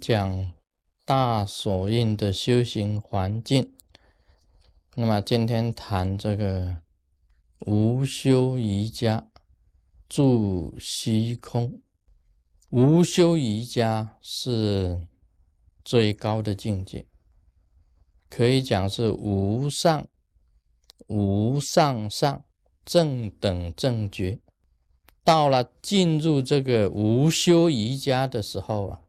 讲大所印的修行环境。那么今天谈这个无修瑜伽住虚空。无修瑜伽是最高的境界，可以讲是无上、无上上正等正觉。到了进入这个无修瑜伽的时候啊，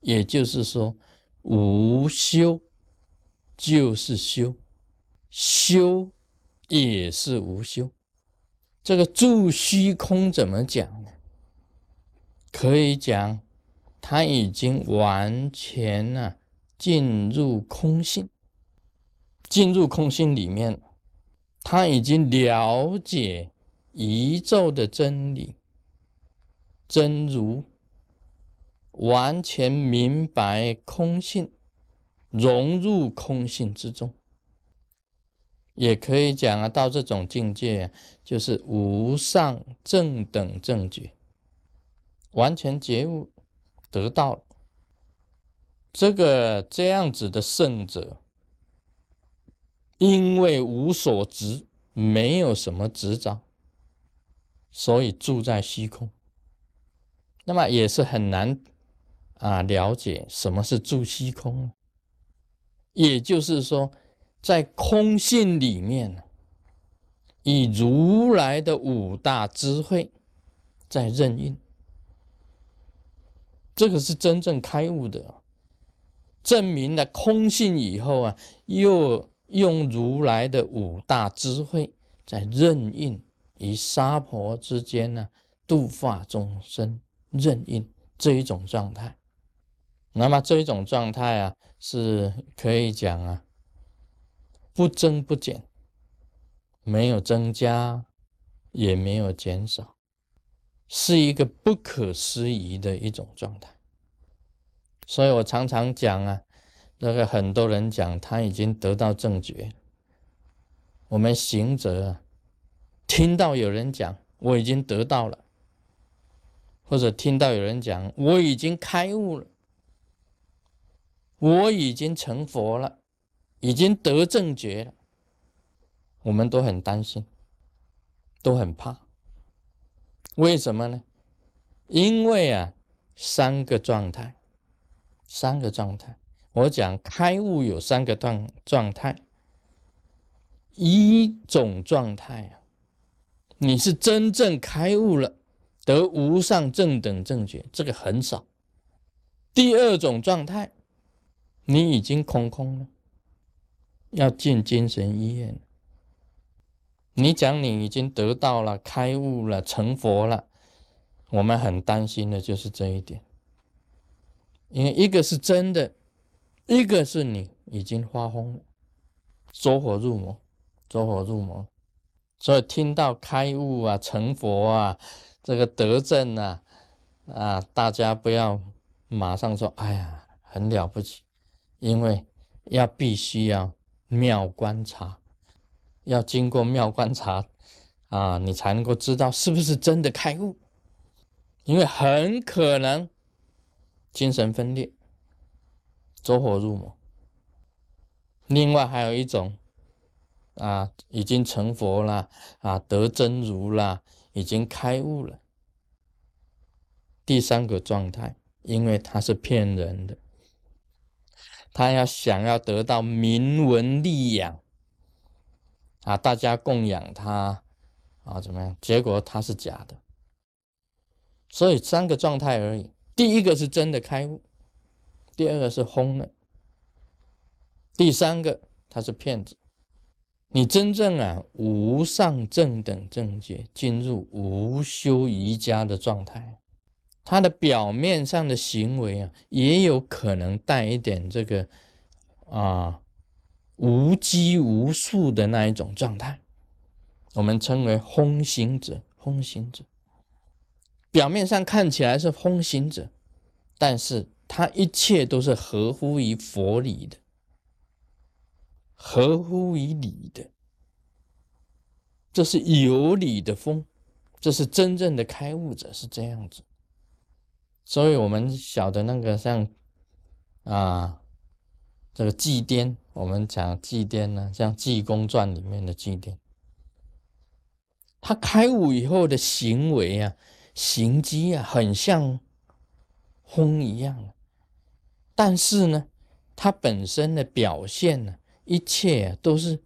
也就是说，无修就是修，修也是无修。这个住虚空怎么讲呢？可以讲，他已经完全呢进入空性，进入空性里面，他已经了解宇宙的真理，真如，完全明白空性，融入空性之中。也可以讲啊，到这种境界，就是无上正等正觉。完全觉悟得到这个这样子的圣者，因为无所执，没有什么执着，所以住在虚空。那么也是很难啊了解什么是住虚空。也就是说，在空性里面，以如来的五大智慧在任运。这个是真正开悟的，证明了空性以后啊，又用如来的五大智慧在任运与沙婆之间呢，度化众生，任运这一种状态。那么这一种状态啊，是可以讲啊，不增不减，没有增加，也没有减少。是一个不可思议的一种状态，所以我常常讲啊，那个很多人讲他已经得到正觉，我们行者听到有人讲我已经得到了，或者听到有人讲我已经开悟了，我已经成佛了，已经得正觉了，我们都很担心，都很怕。为什么呢？因为啊，三个状态，三个状态。我讲开悟有三个状状态。一种状态啊，你是真正开悟了，得无上正等正觉，这个很少。第二种状态，你已经空空了，要进精神医院。你讲你已经得到了开悟了成佛了，我们很担心的就是这一点，因为一个是真的，一个是你已经发疯了，走火入魔，走火入魔，所以听到开悟啊、成佛啊、这个得正啊，啊，大家不要马上说哎呀很了不起，因为要必须要妙观察。要经过妙观察啊，你才能够知道是不是真的开悟，因为很可能精神分裂、走火入魔。另外还有一种啊，已经成佛了啊，得真如了，已经开悟了。第三个状态，因为他是骗人的，他要想要得到名闻利养。啊，大家供养他啊，怎么样？结果他是假的，所以三个状态而已。第一个是真的开悟，第二个是轰了，第三个他是骗子。你真正啊无上正等正觉，进入无修瑜伽的状态，他的表面上的行为啊，也有可能带一点这个啊。无拘无束的那一种状态，我们称为空行者。空行者表面上看起来是空行者，但是他一切都是合乎于佛理的，合乎于理的。这是有理的风，这是真正的开悟者是这样子。所以，我们晓得那个像啊，这个祭奠，我们讲祭奠呢，像《济公传》里面的祭奠，他开悟以后的行为啊、行迹啊，很像风一样，但是呢，他本身的表现呢，一切都是，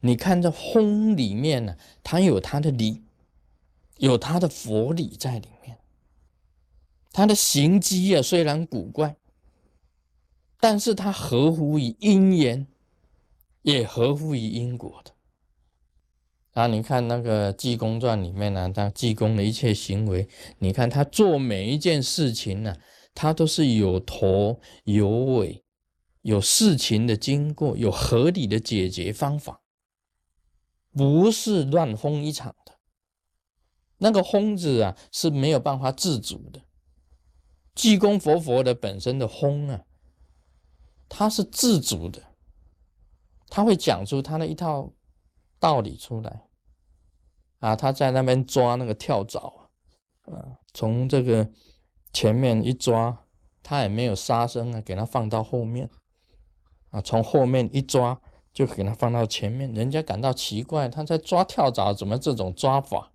你看这风里面呢，它有它的理，有它的佛理在里面，他的行迹啊，虽然古怪。但是他合乎于因缘，也合乎于因果的。啊，你看那个《济公传》里面呢，他济公的一切行为，你看他做每一件事情呢，他都是有头有尾，有事情的经过，有合理的解决方法，不是乱轰一场的。那个轰子啊是没有办法自主的。济公佛佛的本身的轰啊。他是自主的，他会讲出他的一套道理出来啊！他在那边抓那个跳蚤啊，从这个前面一抓，他也没有杀生啊，给他放到后面啊，从后面一抓就给他放到前面，人家感到奇怪，他在抓跳蚤怎么这种抓法？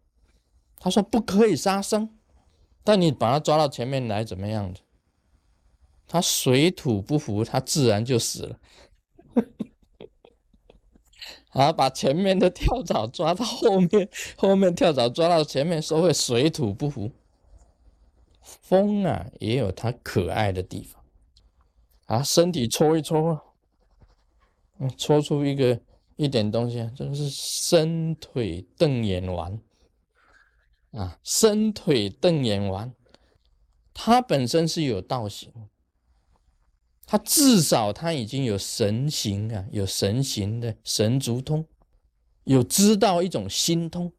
他说不可以杀生，但你把他抓到前面来怎么样的？他水土不服，他自然就死了。啊，把前面的跳蚤抓到后面，后面跳蚤抓到前面，说会水土不服。风啊，也有它可爱的地方。啊，身体搓一搓，嗯，搓出一个一点东西，这个是伸腿瞪眼丸。啊，伸腿瞪眼丸，它本身是有道行。他至少他已经有神行啊，有神行的神足通，有知道一种心通。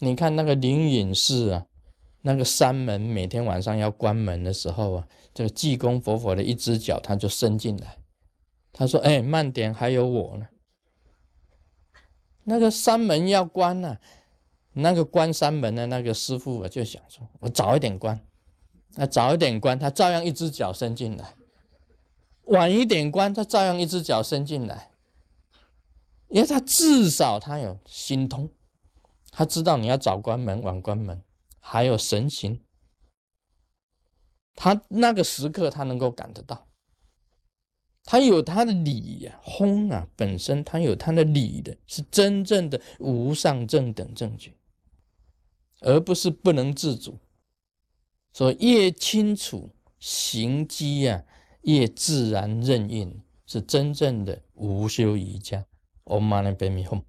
你看那个灵隐寺啊，那个山门每天晚上要关门的时候啊，这个济公佛佛的一只脚他就伸进来，他说：“哎，慢点，还有我呢。”那个山门要关了，那个关山门的那个师傅啊，就想说：“我早一点关，那早一点关，他照样一只脚伸进来。”晚一点关，他照样一只脚伸进来，因为他至少他有心通，他知道你要早关门、晚关门，还有神行，他那个时刻他能够感得到，他有他的理呀，轰啊，本身他有他的理的，是真正的无上正等正觉，而不是不能自主，所以越清楚行机呀。越自然任运，是真正的无修瑜伽。Om Mani Padme Hum。